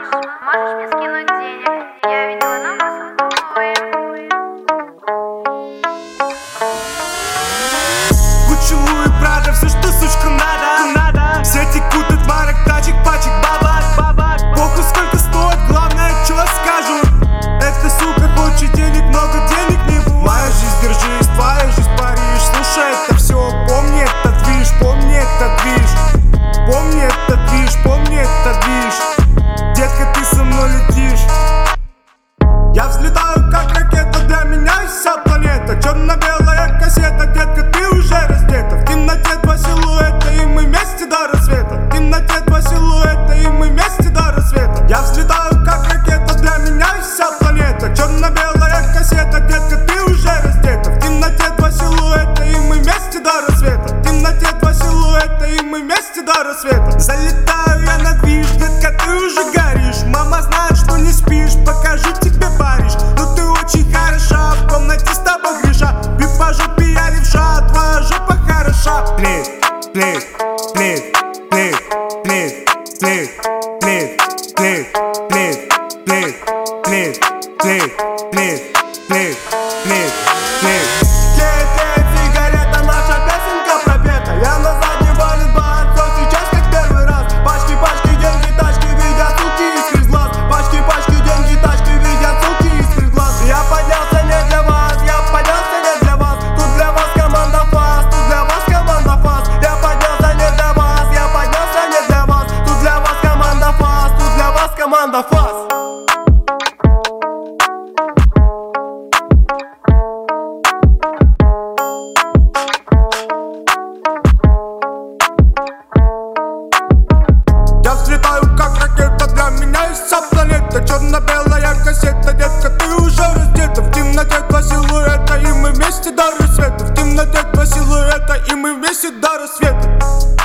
Можешь мне скинуть Черно-белая кассета, детка, ты уже раздета. В темноте два силуэта, и мы вместе до рассвета. В темноте два силуэта, и мы вместе до рассвета. Залетаю я на движ, детка, ты уже горишь. Мама знает, что не спишь, покажу тебе Париж Но ты очень хороша, в комнате с тобой греша. По жопе левша, твоя жопа хороша. Плит, плит, плит, плит, плит, плит, плит, плит, плит, плит, плит, плит, плит, плит, плит, плит Тлеет сигарета, наша песенка пропета. Я на заднем валит все сейчас как первый раз. Пачки, пачки, деньги, тачки, видят суки из глаз. Пачки, пачки, деньги, тачки, видят суки из глаз. Я поднялся не для вас, я поднялся не для вас. Тут для вас команда фас, тут для вас команда фас. Я поднялся не для вас, я поднялся не для вас. Тут для вас команда фас, тут для вас команда фас И мы вместе до рассвета.